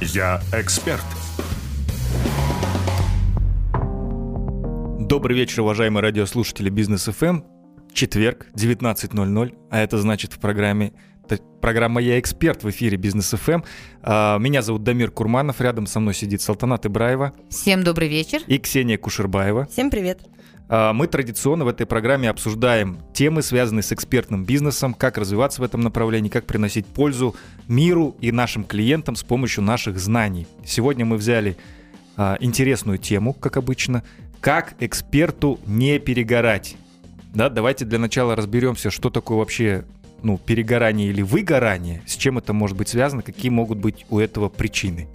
Я эксперт. Добрый вечер, уважаемые радиослушатели Бизнес ФМ. Четверг, 19.00, а это значит в программе Программа «Я эксперт» в эфире Бизнес ФМ. А, меня зовут Дамир Курманов, рядом со мной сидит Салтанат Ибраева. Всем добрый вечер. И Ксения Кушербаева. Всем привет. А, мы традиционно в этой программе обсуждаем темы, связанные с экспертным бизнесом, как развиваться в этом направлении, как приносить пользу миру и нашим клиентам с помощью наших знаний. Сегодня мы взяли а, интересную тему, как обычно, как эксперту не перегорать. Да, давайте для начала разберемся, что такое вообще ну, перегорание или выгорание, с чем это может быть связано, какие могут быть у этого причины?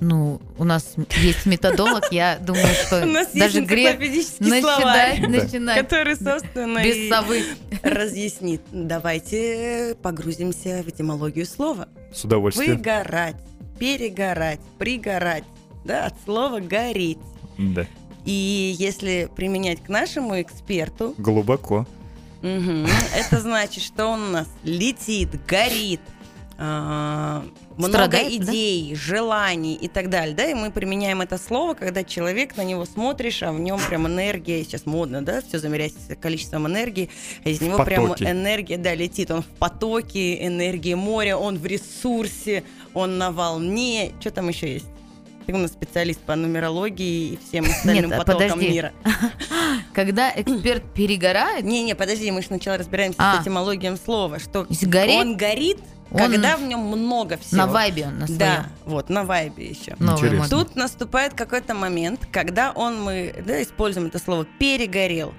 Ну, у нас есть методолог, я думаю, что даже грех начинать, начинать, который, собственно, без совы разъяснит. Давайте погрузимся в этимологию слова. С удовольствием. Выгорать, перегорать, пригорать, да, от слова гореть. Да. И если применять к нашему эксперту... Глубоко. Угу. Это значит, что он у нас летит, горит, э, много Страдает, идей, да? желаний и так далее, да, и мы применяем это слово, когда человек на него смотришь, а в нем прям энергия, сейчас модно, да, все замеряется количеством энергии, а из него прям энергия, да, летит, он в потоке, энергии моря, он в ресурсе, он на волне, что там еще есть? Ты у нас специалист по нумерологии и всем остальным Нет, а потокам подожди. мира. Когда эксперт перегорает, Не-не, подожди, мы же сначала разбираемся А. с этимологией слова, что Если гореть, он горит, он когда в нем много всего. на вайбе он на своем. Да, вот, на вайбе еще. Интересно. Тут наступает какой-то момент, когда он, мы да, используем это слово, перегорел.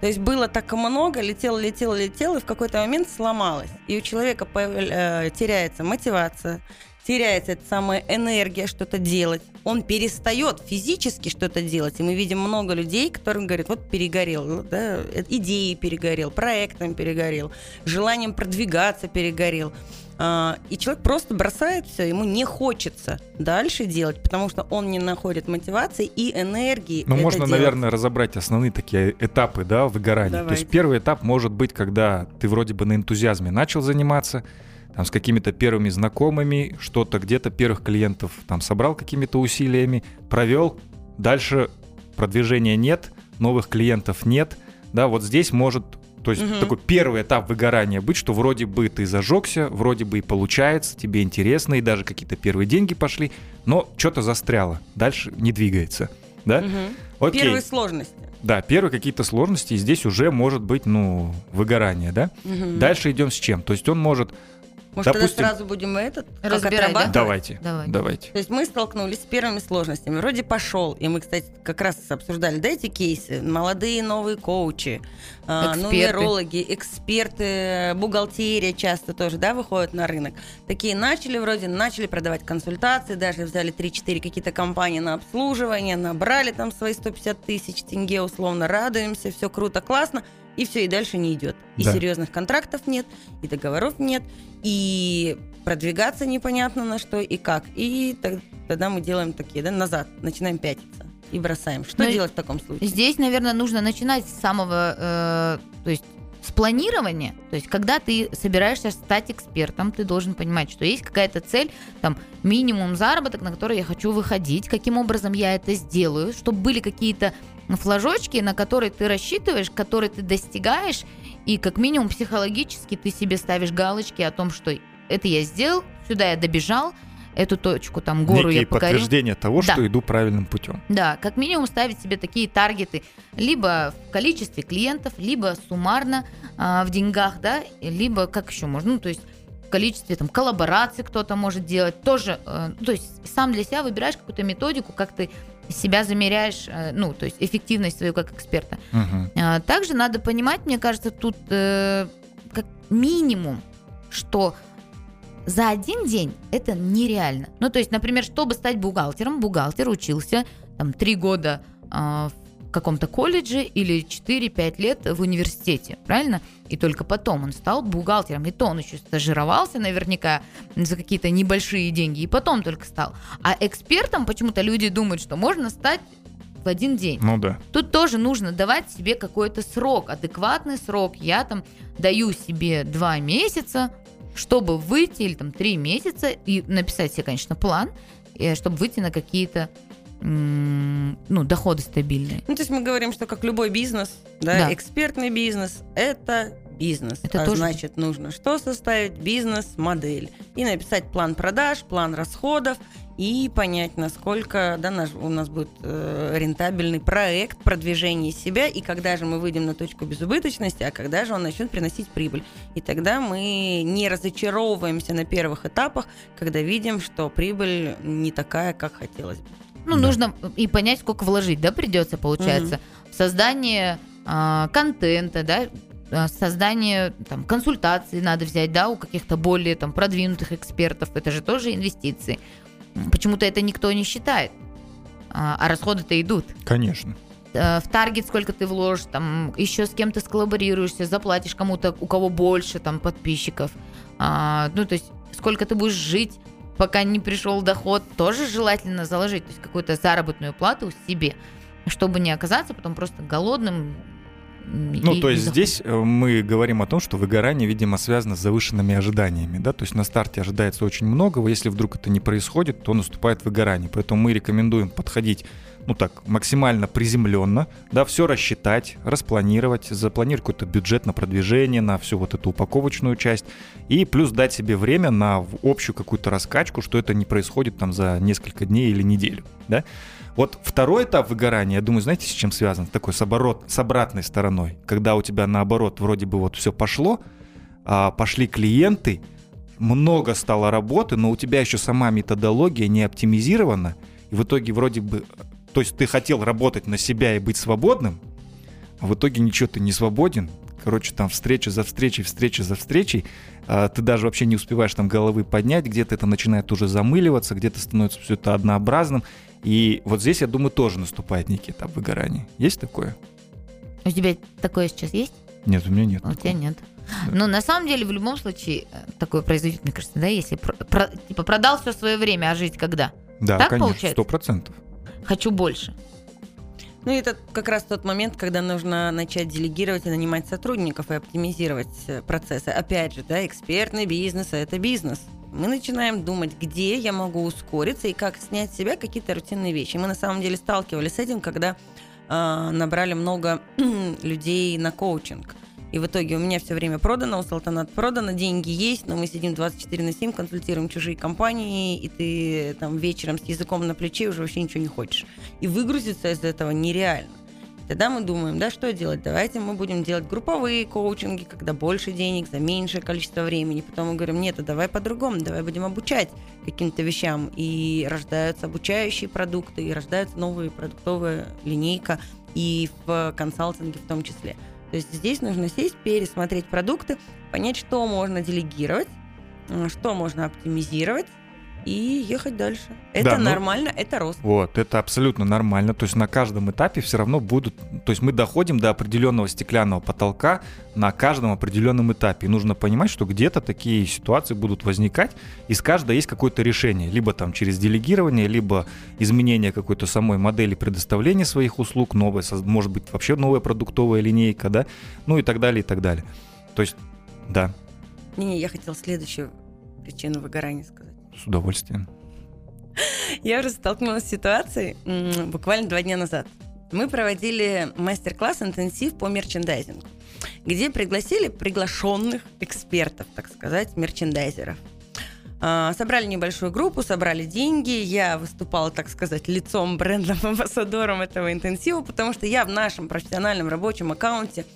То есть было так много, летело, летело, летело, и в какой-то момент сломалось. И у человека э, теряется мотивация, теряется эта самая энергия что-то делать. Он перестает физически что-то делать. И мы видим много людей, которым говорят, вот перегорел, да, э, идеей перегорел, проектом перегорел, желанием продвигаться перегорел. А, И человек просто бросает все, ему не хочется дальше делать, потому что он не находит мотивации и энергии. Ну, можно, делать. наверное, разобрать основные такие этапы, да, выгорания. То Давайте. есть первый этап может быть, когда ты вроде бы на энтузиазме начал заниматься, там, с какими-то первыми знакомыми, что-то где-то первых клиентов там собрал какими-то усилиями, провел, дальше продвижения нет, новых клиентов нет, да, вот здесь может, то есть Мгм. такой первый этап выгорания быть, что вроде бы ты зажегся, вроде бы и получается, тебе интересно, и даже какие-то первые деньги пошли, но что-то застряло, дальше не двигается, да? Мгм. Окей. Первые сложности. Да, первые какие-то сложности, и здесь уже может быть, ну, выгорание, да? Мгм. Дальше идем с чем? То есть он может... Может, допустим- тогда сразу будем этот Разбирать, да? Давайте, Давай. давайте. То есть мы столкнулись с первыми сложностями. Вроде пошел, и мы, кстати, как раз обсуждали, да, эти кейсы. Молодые новые коучи, а, Эксперты. нумерологи, эксперты, бухгалтерия часто тоже, да, выходят на рынок. Такие начали вроде, начали продавать консультации, даже взяли 3-4 какие-то компании на обслуживание, набрали там свои 150 тысяч тенге, условно радуемся, все круто, классно, и все, и дальше не идет. И Да. серьезных контрактов нет, и договоров нет, и продвигаться непонятно на что и как. И тогда мы делаем такие, да, назад, начинаем пятиться и бросаем. Что Ну, делать в таком случае? Здесь, наверное, нужно начинать с самого, э, то есть с планирования. То есть, когда ты собираешься стать экспертом, ты должен понимать, что есть какая-то цель, там, минимум заработок, на который я хочу выходить, каким образом я это сделаю, чтобы были какие-то флажочки, на которые ты рассчитываешь, которые ты достигаешь, и как минимум психологически ты себе ставишь галочки о том, что это я сделал, сюда я добежал, эту точку, там, гору Некие я покорил. подтверждения того, Да. что иду правильным путем. Да, как минимум ставить себе такие таргеты либо в количестве клиентов, либо суммарно а, в деньгах, да, либо как еще можно, ну, то есть в количестве там коллабораций кто-то может делать, тоже, э, ну, то есть сам для себя выбираешь какую-то методику, как ты себя замеряешь, э, ну, то есть эффективность свою как эксперта. А, Также надо понимать, мне кажется, тут э, как минимум, что за один день это нереально. Ну, то есть, например, чтобы стать бухгалтером, бухгалтер учился там три года а, в каком-то колледже или 4-5 лет в университете, правильно? И только потом он стал бухгалтером. И то он еще стажировался наверняка за какие-то небольшие деньги, и потом только стал. А экспертом почему-то люди думают, что можно стать в один день. Ну да. Тут тоже нужно давать себе какой-то срок, адекватный срок. Я там даю себе два месяца, чтобы выйти, или там три месяца, и написать себе, конечно, план, э, чтобы выйти на какие-то ну, доходы стабильные. Ну, то есть мы говорим, что как любой бизнес, да, Да. экспертный бизнес – это бизнес. Это а тоже- значит, нужно что составить? Бизнес-модель. И написать план продаж, план расходов, и понять, насколько да, наш, у нас будет э, рентабельный проект продвижения себя, и когда же мы выйдем на точку безубыточности, а когда же он начнет приносить прибыль. И тогда мы не разочаровываемся на первых этапах, когда видим, что прибыль не такая, как хотелось бы. Ну, Да. нужно и понять, сколько вложить, да, придется, получается, в создание а, контента, да, а, создание там, консультаций надо взять, да, у каких-то более там продвинутых экспертов. Это же тоже инвестиции. Почему-то это никто не считает. А, а расходы-то идут. Конечно. Э, в таргет сколько ты вложишь, там еще с кем-то сколлаборируешься, заплатишь кому-то, у кого больше там подписчиков. А, ну, то есть сколько ты будешь жить, пока не пришел доход, тоже желательно заложить, то есть какую-то заработную плату себе, чтобы не оказаться потом просто голодным. Ну, и то есть дохода. здесь э, мы говорим о том, что выгорание, видимо, связано с завышенными ожиданиями, да, то есть на старте ожидается очень много, если вдруг это не происходит, то наступает выгорание, поэтому мы рекомендуем подходить, ну так, максимально приземленно, да, все рассчитать, распланировать, запланировать какой-то бюджет на продвижение, на всю вот эту упаковочную часть, и плюс дать себе время на общую какую-то раскачку, что это не происходит там за несколько дней или неделю, да. Вот второй этап выгорания, я думаю, знаете, с чем связан? Такой с, оборот, с обратной стороной. Когда у тебя наоборот вроде бы вот все пошло, а, пошли клиенты, много стало работы, но у тебя еще сама методология не оптимизирована, и в итоге вроде бы... То есть ты хотел работать на себя и быть свободным, а в итоге ничего ты не свободен. Короче, там встреча за встречей, встреча за встречей. а, ты даже вообще не успеваешь там головы поднять, где-то это начинает уже замыливаться, где-то становится все это однообразным. И вот здесь, я думаю, тоже наступает некий этап выгорания. Есть такое? У тебя такое сейчас есть? Нет, у меня нет. У тебя такого. нет. Ну, на самом деле, в любом случае, э, такое произойдет, мне кажется, да, если про- про- типа продал все свое время, а жить когда? Да, Так конечно, сто процентов. Хочу больше. Ну, это как раз тот момент, когда нужно начать делегировать и нанимать сотрудников и оптимизировать э, процессы. Опять же, да, экспертный бизнес – это бизнес. Мы начинаем думать, где я могу ускориться и как снять с себя какие-то рутинные вещи. Мы на самом деле сталкивались с этим, когда э, набрали много людей на коучинг. И в итоге у меня все время продано, у Салтанат продано, деньги есть, но мы сидим 24 на 7, консультируем чужие компании, и ты там вечером с языком на плече уже вообще ничего не хочешь. И выгрузиться из этого нереально. Тогда мы думаем, да, что делать? Давайте мы будем делать групповые коучинги, когда больше денег за меньшее количество времени. Потом мы говорим, нет, а давай по-другому, давай будем обучать каким-то вещам. И рождаются обучающие продукты, и рождается новая продуктовая линейка, и в консалтинге в том числе. То есть здесь нужно сесть, пересмотреть продукты, понять, что можно делегировать, м, что можно оптимизировать, и ехать дальше. Это Да, ну- нормально, это рост. Вот, это абсолютно нормально. То есть на каждом этапе все равно будут... То есть мы доходим до определенного стеклянного потолка на каждом определенном этапе. И нужно понимать, что где-то такие ситуации будут возникать, и с каждой есть какое-то решение. Либо там через делегирование, либо изменение какой-то самой модели предоставления своих услуг, новая, может быть, вообще новая продуктовая линейка, да, ну и так далее, и так далее. То есть, да, Не-не, я хотела следующую причину выгорания сказать. С удовольствием. Я уже столкнулась с ситуацией буквально два дня назад. Мы проводили мастер-класс интенсив по мерчендайзингу, где пригласили приглашенных экспертов, так сказать, мерчендайзеров. А, Собрали небольшую группу, собрали деньги. Я выступала, так сказать, лицом брендом, амбассадором этого интенсива, потому что я в нашем профессиональном рабочем аккаунте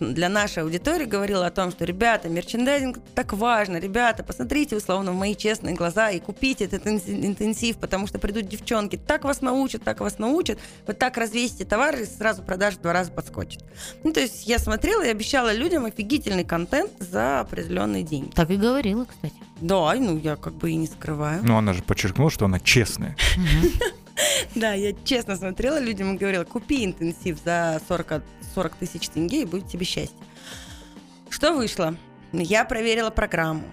для нашей аудитории говорила о том, что, ребята, мерчендайзинг так важно, ребята, посмотрите условно в мои честные глаза и купите этот интенсив, потому что придут девчонки, так вас научат, так вас научат, вы так развесите товар и сразу продаж в два раза подскочит. Ну, то есть я смотрела и обещала людям офигительный контент за определенные деньги. Так и говорила, кстати. Да, ну я как бы и не скрываю. Но она же подчеркнула, что она честная. Да, я честно смотрела людям и говорила, купи интенсив за 40, 40 тысяч тенге и будет тебе счастье. Что вышло? Я проверила программу.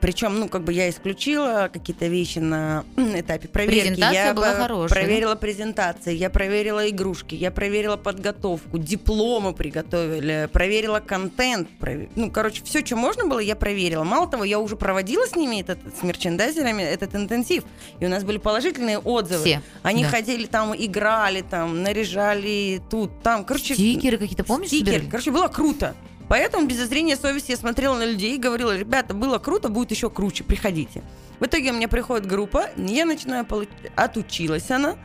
Причем, ну, как бы я исключила какие-то вещи на этапе проверки. Презентация я была хорошая, проверила презентации, я проверила игрушки, я проверила подготовку, дипломы приготовили, проверила контент. прове- Ну, короче, все, что можно было, я проверила. Мало того, я уже проводила с ними этот, с мерчендайзерами этот интенсив. И у нас были положительные отзывы. Все. Они да. ходили там, играли там, наряжали тут, там. Короче, Стикеры какие-то, помнишь, Стикеры. собирали? Короче, было круто. Поэтому без зазрения совести я смотрела на людей и говорила, ребята, было круто, будет еще круче, приходите. В итоге у меня приходит группа, я начинаю получать, отучилась она,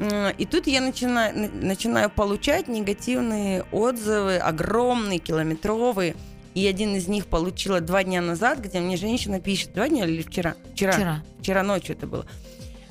М, и тут я начинаю, на- начинаю получать негативные отзывы, огромные, километровые. И один из них получила два дня назад, где мне женщина пишет, два дня или вчера? Вчера. Вчера. Вчера ночью это было.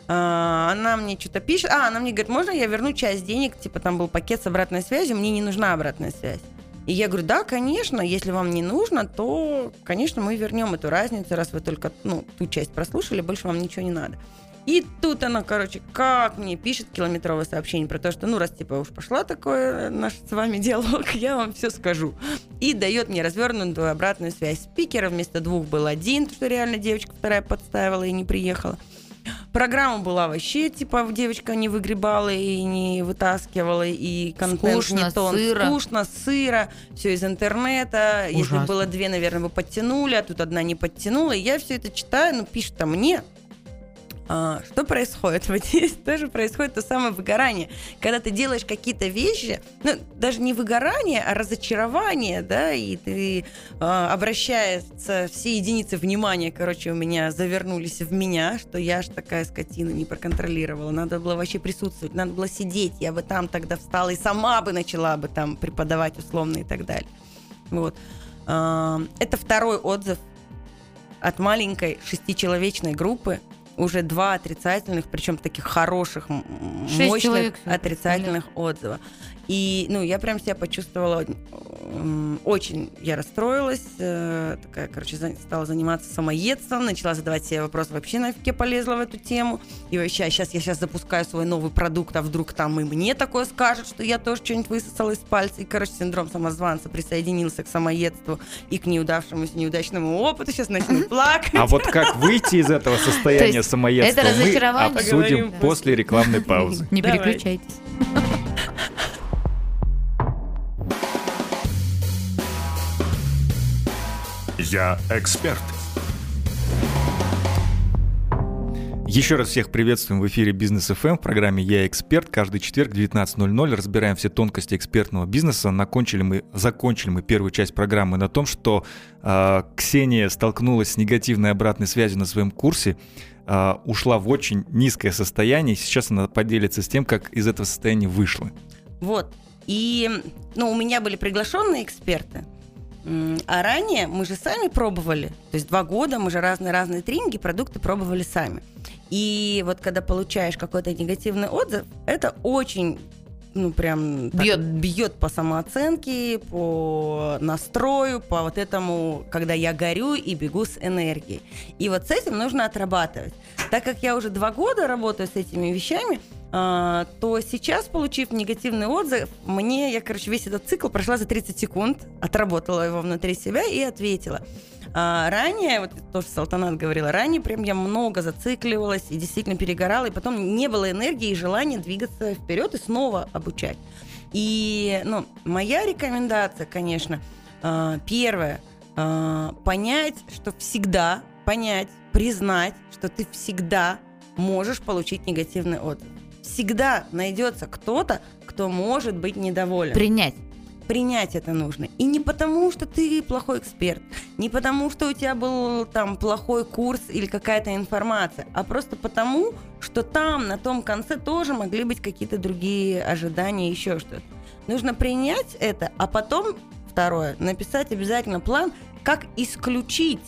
А, она мне что-то пишет. А, она мне говорит, можно я верну часть денег? Типа там был пакет с обратной связью, мне не нужна обратная связь. И я говорю, да, конечно, если вам не нужно, то, конечно, мы вернем эту разницу, раз вы только ну, ту часть прослушали, больше вам ничего не надо. И тут она, короче, как мне пишет километровое сообщение про то, что, ну, раз типа уж пошла такое наш с вами диалог, я вам все скажу. И дает мне развернутую обратную связь. Спикера вместо двух был один, что реально девочка вторая подставила и не приехала. Программа была вообще, типа, девочка не выгребала и не вытаскивала, и контент Скучно, не тон. сыро. Скучно, сыро, все из интернета. Если Ужасно. было две, наверное, бы подтянули, а тут одна не подтянула. И я все это читаю, ну, пишет-то мне. А, что происходит? Вот здесь тоже происходит то самое выгорание. Когда ты делаешь какие-то вещи, ну, даже не выгорание, а разочарование, да, и ты а, обращаются все единицы внимания, короче, у меня завернулись в меня, что я ж такая скотина не проконтролировала. Надо было вообще присутствовать, надо было сидеть, я бы там тогда встала и сама бы начала бы там преподавать условно и так далее. Вот. А, Это второй отзыв от маленькой шестичеловечной группы, уже два отрицательных, причем таких хороших, Шесть мощных человек отрицательных отзыва. И, ну, я прям себя почувствовала, очень я расстроилась, э, такая, короче, стала заниматься самоедством, начала задавать себе вопрос, вообще нафиг я полезла в эту тему, и вообще, сейчас я сейчас запускаю свой новый продукт, а вдруг там и мне такое скажут, что я тоже что-нибудь высосала из пальца, и, короче, синдром самозванца присоединился к самоедству и к неудавшемуся неудачному опыту, сейчас начну плакать. А вот как выйти из этого состояния самоедства, мы обсудим после рекламной паузы. Не переключайтесь. Я эксперт. Еще раз всех приветствуем в эфире Бизнес ФМ в программе «Я эксперт». Каждый четверг в 19.00 разбираем все тонкости экспертного бизнеса. Накончили мы, закончили мы первую часть программы на том, что э, Ксения столкнулась с негативной обратной связью на своем курсе, э, ушла в очень низкое состояние. и Сейчас она поделится с тем, как из этого состояния вышла. Вот. И, ну, у меня были приглашенные эксперты. А ранее мы же сами пробовали. То есть два года мы же разные-разные тренинги, продукты пробовали сами. И вот когда получаешь какой-то негативный отзыв, это очень ну, прям так Бьет. бьет по самооценке, по настрою, по вот этому, когда я горю и бегу с энергией. И вот с этим нужно отрабатывать. Так как я уже два года работаю с этими вещами, то сейчас, получив негативный отзыв, мне, я, короче, весь этот цикл прошла за 30 секунд, отработала его внутри себя и ответила. А ранее, вот то, что Салтанат говорила, ранее прям я много зацикливалась и действительно перегорала, и потом не было энергии и желания двигаться вперед и снова обучать. И, ну, моя рекомендация, конечно, а, первое, а, понять, что всегда, понять, признать, что ты всегда можешь получить негативный отзыв. Всегда найдется кто-то, кто может быть недоволен Принять. принять это нужно. И не потому, что ты плохой эксперт, не потому, что у тебя был там плохой курс или какая-то информация, а просто потому, что там на том конце тоже могли быть какие-то другие ожидания, еще что-то. Нужно принять это, а потом, второе, написать обязательно план, как исключить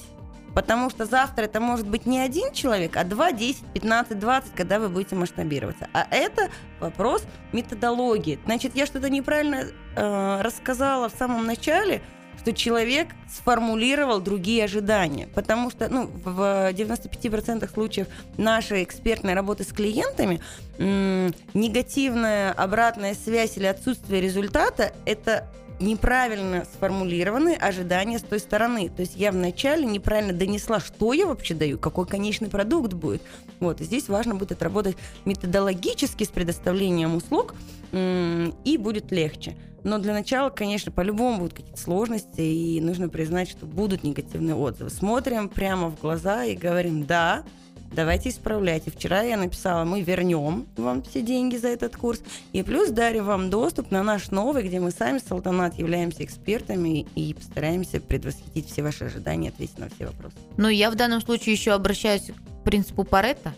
Потому что завтра это может быть не один человек, а 2, 10, 15, 20, когда вы будете масштабироваться. А это вопрос методологии. Значит, я что-то неправильно э, рассказала в самом начале, что человек сформулировал другие ожидания. Потому что ну, в 95% случаев нашей экспертной работы с клиентами м, негативная обратная связь или отсутствие результата – это неправильно сформулированы ожидания с той стороны. То есть я вначале неправильно донесла, что я вообще даю, какой конечный продукт будет. Вот, здесь важно будет отработать методологически с предоставлением услуг, и будет легче. Но для начала, конечно, по-любому будут какие-то сложности, и нужно признать, что будут негативные отзывы. Смотрим прямо в глаза и говорим, да, давайте исправляйте. Вчера я написала, мы вернем вам все деньги за этот курс, и плюс дарим вам доступ на наш новый, где мы сами, Салтанат, являемся экспертами и постараемся предвосхитить все ваши ожидания, ответить на все вопросы. Ну, я в данном случае еще обращаюсь к принципу Паретта,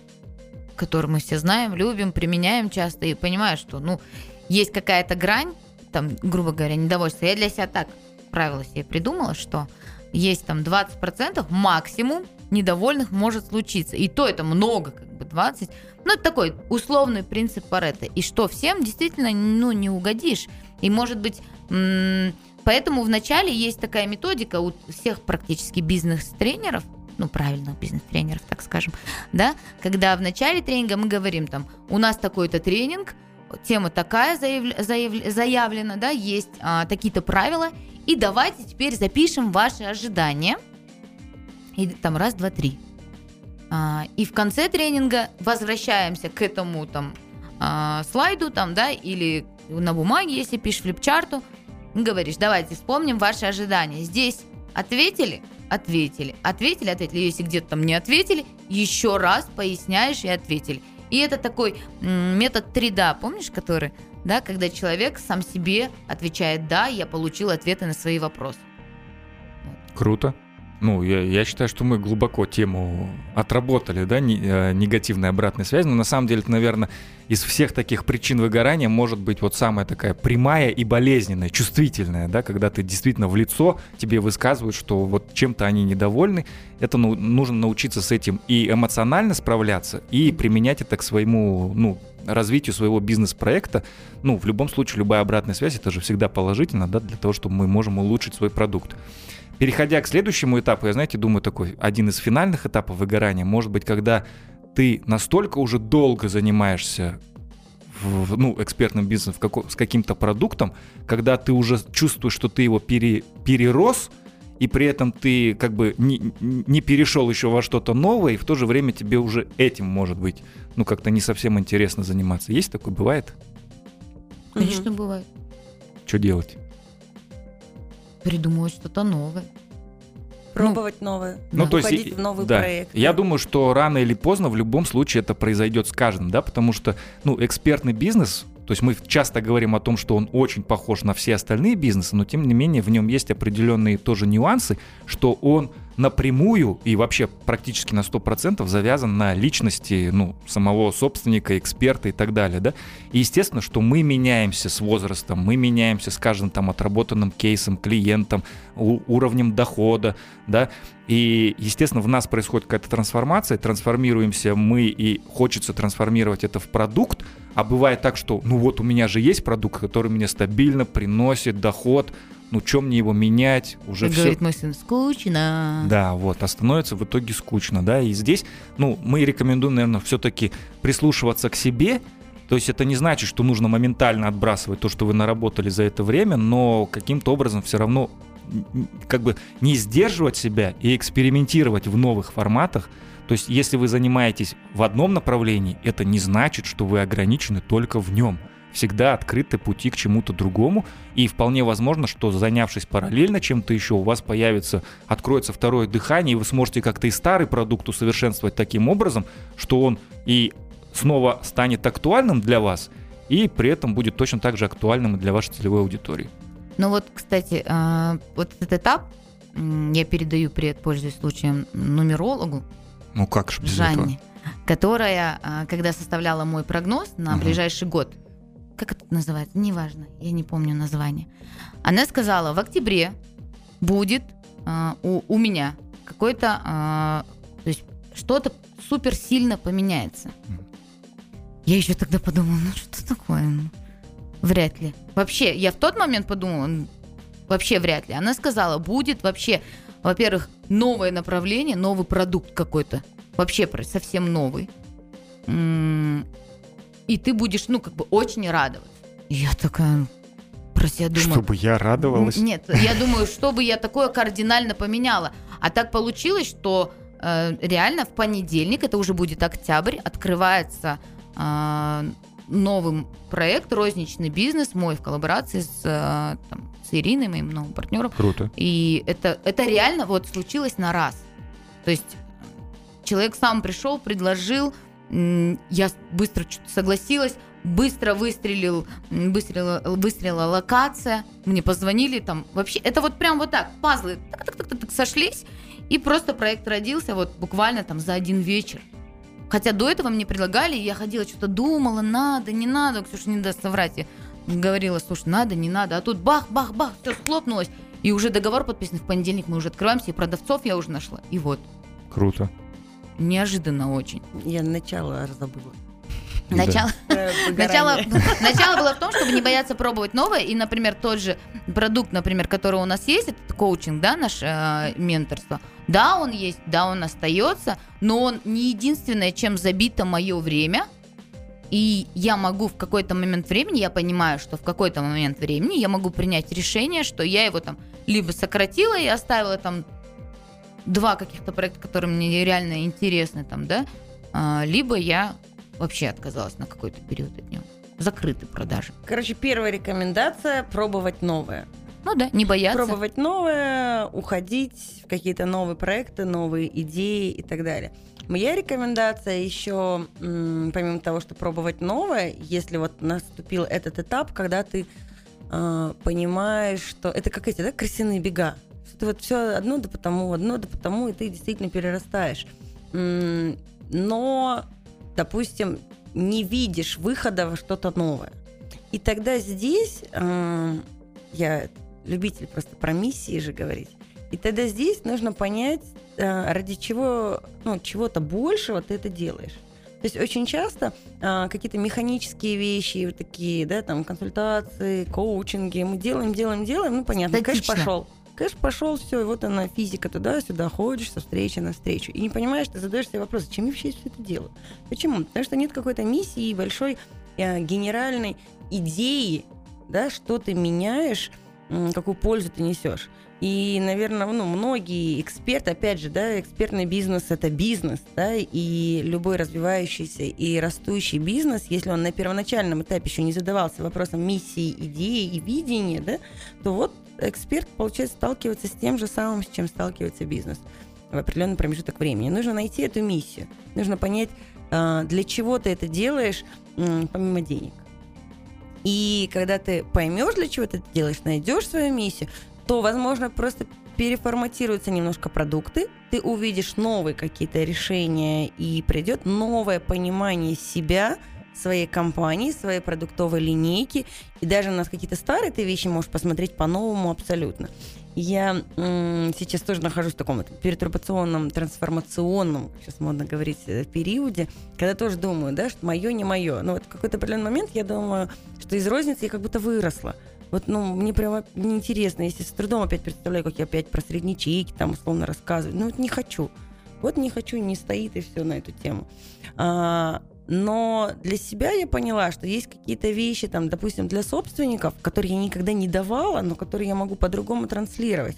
который мы все знаем, любим, применяем часто, и понимаю, что, ну, есть какая-то грань, там, грубо говоря, недовольства. Я для себя так правило себе придумала, что есть там 20% максимум недовольных может случиться. И то это много, как бы 20. Ну, это такой условный принцип Паретта. И что всем действительно ну, не угодишь. И может быть... Поэтому вначале есть такая методика у всех практически бизнес-тренеров, ну, правильно, бизнес-тренеров, так скажем, да, когда в начале тренинга мы говорим там, у нас такой-то тренинг, тема такая заявля, заявля, заявлена, да, есть а, такие-то правила, и давайте теперь запишем ваши ожидания – и там раз, два, три. А, и в конце тренинга возвращаемся к этому там а, слайду там, да, или на бумаге, если пишешь флипчарту, говоришь, давайте вспомним ваши ожидания. Здесь ответили, ответили, ответили, ответили. Если где-то там не ответили, еще раз поясняешь и ответили. И это такой метод 3 да, помнишь, который, да, когда человек сам себе отвечает да, я получил ответы на свои вопросы. Круто. Ну, я, я считаю, что мы глубоко тему отработали, да, не, э, негативной обратной связи, но на самом деле, это, наверное, из всех таких причин выгорания может быть вот самая такая прямая и болезненная, чувствительная, да, когда ты действительно в лицо тебе высказывают, что вот чем-то они недовольны, это ну, нужно научиться с этим и эмоционально справляться, и применять это к своему, ну, развитию своего бизнес-проекта, ну, в любом случае, любая обратная связь, это же всегда положительно, да, для того, чтобы мы можем улучшить свой продукт. Переходя к следующему этапу, я, знаете, думаю, такой один из финальных этапов выгорания, может быть, когда ты настолько уже долго занимаешься в, ну, экспертным бизнесом в како, с каким-то продуктом, когда ты уже чувствуешь, что ты его пере, перерос, и при этом ты как бы не, не перешел еще во что-то новое, и в то же время тебе уже этим может быть, ну, как-то не совсем интересно заниматься. Есть такое? Бывает? Конечно, угу. бывает. Что делать? Придумывать что-то новое. Пробовать ну, новое, ну, то есть, в новый да. проект. Я думаю, что рано или поздно в любом случае это произойдет с каждым, да, потому что, ну, экспертный бизнес, то есть мы часто говорим о том, что он очень похож на все остальные бизнесы, но тем не менее в нем есть определенные тоже нюансы, что он напрямую и вообще практически на 100% завязан на личности ну, самого собственника, эксперта и так далее. Да? И естественно, что мы меняемся с возрастом, мы меняемся с каждым там отработанным кейсом, клиентом, уровнем дохода, да, и, естественно, в нас происходит какая-то трансформация, трансформируемся мы, и хочется трансформировать это в продукт, а бывает так, что, ну вот у меня же есть продукт, который мне стабильно приносит доход, ну, чем мне его менять, уже все... говорит мой сын, скучно. Да, вот, а становится в итоге скучно, да, и здесь, ну, мы рекомендуем, наверное, все-таки прислушиваться к себе, то есть это не значит, что нужно моментально отбрасывать то, что вы наработали за это время, но каким-то образом все равно как бы не сдерживать себя и экспериментировать в новых форматах. То есть если вы занимаетесь в одном направлении, это не значит, что вы ограничены только в нем всегда открыты пути к чему-то другому, и вполне возможно, что занявшись параллельно чем-то еще, у вас появится, откроется второе дыхание, и вы сможете как-то и старый продукт усовершенствовать таким образом, что он и снова станет актуальным для вас, и при этом будет точно так же актуальным для вашей целевой аудитории. Ну вот, кстати, а, вот этот этап я передаю привет, пользуясь случаем, нумерологу. Ну как же без Жанне, этого? которая, а, когда составляла мой прогноз на угу. ближайший год, как это называется, неважно, я не помню название. Она сказала, в октябре будет э, у, у меня какой-то, то есть что-то супер сильно поменяется. Я еще тогда подумала, ну что такое? Ну, вряд ли. Вообще, я в тот момент подумала, вообще вряд ли. Она сказала, будет вообще, во-первых, новое направление, новый продукт какой-то, вообще совсем новый и ты будешь, ну, как бы очень радоваться. И я такая, Просто я думаю... Чтобы я радовалась. Нет, я думаю, чтобы я такое кардинально поменяла. А так получилось, что э, реально в понедельник, это уже будет октябрь, открывается э, новый проект «Розничный бизнес» мой в коллаборации с, э, там, с Ириной, моим новым партнером. Круто. И это, это реально вот случилось на раз. То есть человек сам пришел, предложил, я быстро согласилась, быстро выстрелил, выстрелила, выстрелила локация, мне позвонили там, вообще, это вот прям вот так, пазлы так-так-так-так сошлись, и просто проект родился вот буквально там за один вечер. Хотя до этого мне предлагали, и я ходила, что-то думала, надо, не надо, Ксюша не даст соврать, я говорила, слушай, надо, не надо, а тут бах-бах-бах, все схлопнулось, и уже договор подписан в понедельник, мы уже открываемся, и продавцов я уже нашла. И вот, Круто. неожиданно очень. Я начало забыла. Да. Начало, Э, начало, начало было в том, чтобы не бояться пробовать новое. И, например, тот же продукт, например, который у нас есть, это коучинг, да, наше э, менторство. Да, он есть, да, он остается, но он не единственное, чем забито мое время. И я могу в какой-то момент времени, я понимаю, что в какой-то момент времени я могу принять решение, что я его там либо сократила и оставила там два каких-то проекта, которые мне реально интересны, там, да, а, либо я вообще отказалась на какой-то период от него. Закрыты продажи. Короче, первая рекомендация – пробовать новое. Ну да, не бояться. Пробовать новое, уходить в какие-то новые проекты, новые идеи и так далее. Моя рекомендация еще, помимо того, что пробовать новое, если вот наступил этот этап, когда ты э, понимаешь, что это как эти, да, крысиные бега. Что ты вот все одно да потому, одно да потому, и ты действительно перерастаешь. Но, допустим, не видишь выхода во что-то новое. И тогда здесь э, я любитель просто про миссии же говорить. И тогда здесь нужно понять, э, ради чего, ну, чего-то большего ты это делаешь. То есть очень часто а, какие-то механические вещи, вот такие, да, там, консультации, коучинги, мы делаем, делаем, делаем, ну, понятно, кэш Статично. пошел. Кэш пошел, все, и вот она, физика, туда-сюда, ходишь со встречи на встречу. И не понимаешь, ты задаешь себе вопрос, зачем я вообще все это делаю? Почему? Потому что нет какой-то миссии и большой э, генеральной идеи, да, что ты меняешь, м, какую пользу ты несешь. И, наверное, ну, многие эксперты, опять же, да, экспертный бизнес – это бизнес, да, и любой развивающийся и растущий бизнес, если он на первоначальном этапе еще не задавался вопросом миссии, идеи и видения, да, то вот эксперт, получается, сталкивается с тем же самым, с чем сталкивается бизнес в определенный промежуток времени. Нужно найти эту миссию, нужно понять, а, для чего ты это делаешь, помимо денег. И когда ты поймешь, для чего ты это делаешь, найдешь свою миссию, то, возможно, просто переформатируются немножко продукты, ты увидишь новые какие-то решения, и придет новое понимание себя, своей компании, своей продуктовой линейки, и даже на какие-то старые ты вещи можешь посмотреть по-новому абсолютно. Я м, сейчас тоже нахожусь в таком вот перетрубационном, трансформационном, сейчас модно говорить, э, периоде, когда тоже думаю, да, что мое не мое. Но вот в какой-то определенный момент я думаю, что из розницы я как будто выросла. Вот, ну, мне прямо неинтересно, если с трудом опять представляю, как я опять про средние чеки там условно рассказываю. Ну, вот не хочу. Вот не хочу, не стоит и все на эту тему. А, но для себя я поняла, что есть какие-то вещи, там, допустим, для собственников, которые я никогда не давала, но которые я могу по-другому транслировать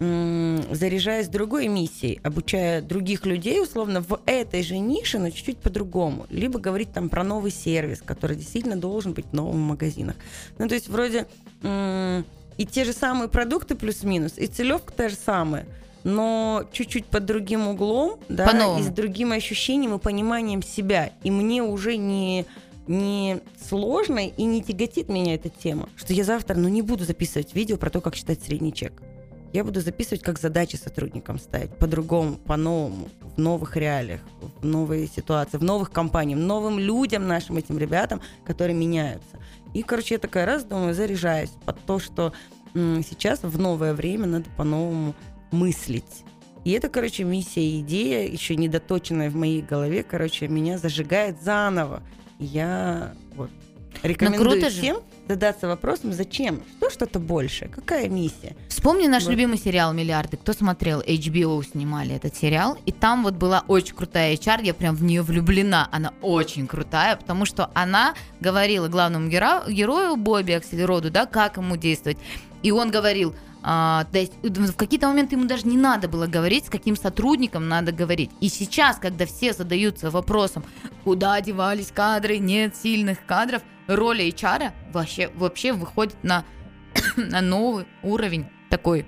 заряжаясь другой миссией, обучая других людей, условно, в этой же нише, но чуть-чуть по-другому. Либо говорить там про новый сервис, который действительно должен быть в магазинах. Ну, то есть вроде и те же самые продукты плюс-минус, и целевка та же самая, но чуть-чуть под другим углом, да, По-новому. и с другим ощущением и пониманием себя. И мне уже не не сложно и не тяготит меня эта тема, что я завтра ну, не буду записывать видео про то, как считать средний чек. Я буду записывать, как задачи сотрудникам ставить, по-другому, по-новому, в новых реалиях, в новые ситуации, в новых компаниях, новым людям, нашим этим ребятам, которые меняются. И, короче, я такая раз, думаю, заряжаюсь под то, что м, сейчас в новое время надо по-новому мыслить. И это, короче, миссия идея, еще недоточенная в моей голове, короче, меня зажигает заново. И я вот Рекомендую круто же. всем задаться вопросом, зачем? Что что-то больше? Какая миссия? Вспомни наш Вот. любимый сериал «Миллиарды». Кто смотрел? HBO снимали этот сериал. И там вот была очень крутая HR. Я прям в нее влюблена. Она очень крутая, потому что она говорила главному геро- герою Бобби Акселероду, да, как ему действовать. И он говорил, а, то есть в какие-то моменты ему даже не надо было говорить, с каким сотрудником надо говорить. И сейчас, когда все задаются вопросом, куда девались кадры, нет сильных кадров, роль HR вообще, вообще выходит на, на новый уровень такой.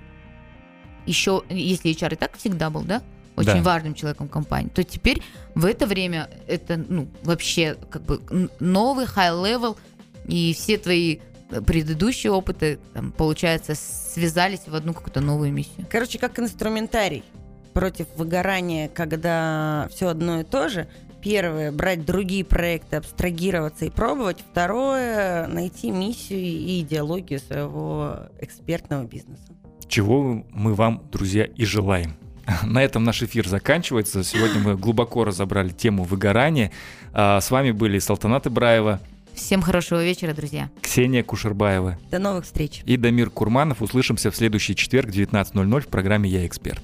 Еще, если HR и так всегда был, да, очень Да. важным человеком компании, то теперь в это время это ну, вообще как бы новый high-level, и все твои э, предыдущие опыты, там, получается, связались в одну какую-то новую миссию. Короче, как инструментарий против выгорания, когда все одно и то же. Первое, брать другие проекты, абстрагироваться и пробовать. Второе, найти миссию и идеологию своего экспертного бизнеса. Чего мы вам, друзья, и желаем. На этом наш эфир заканчивается. Сегодня мы глубоко разобрали тему выгорания. А, С вами были Салтанат Ибраева, Всем хорошего вечера, друзья. Ксения Кушербаева До новых встреч! и Дамир Курманов. Услышимся в следующий четверг в 19.00 в программе «Я эксперт».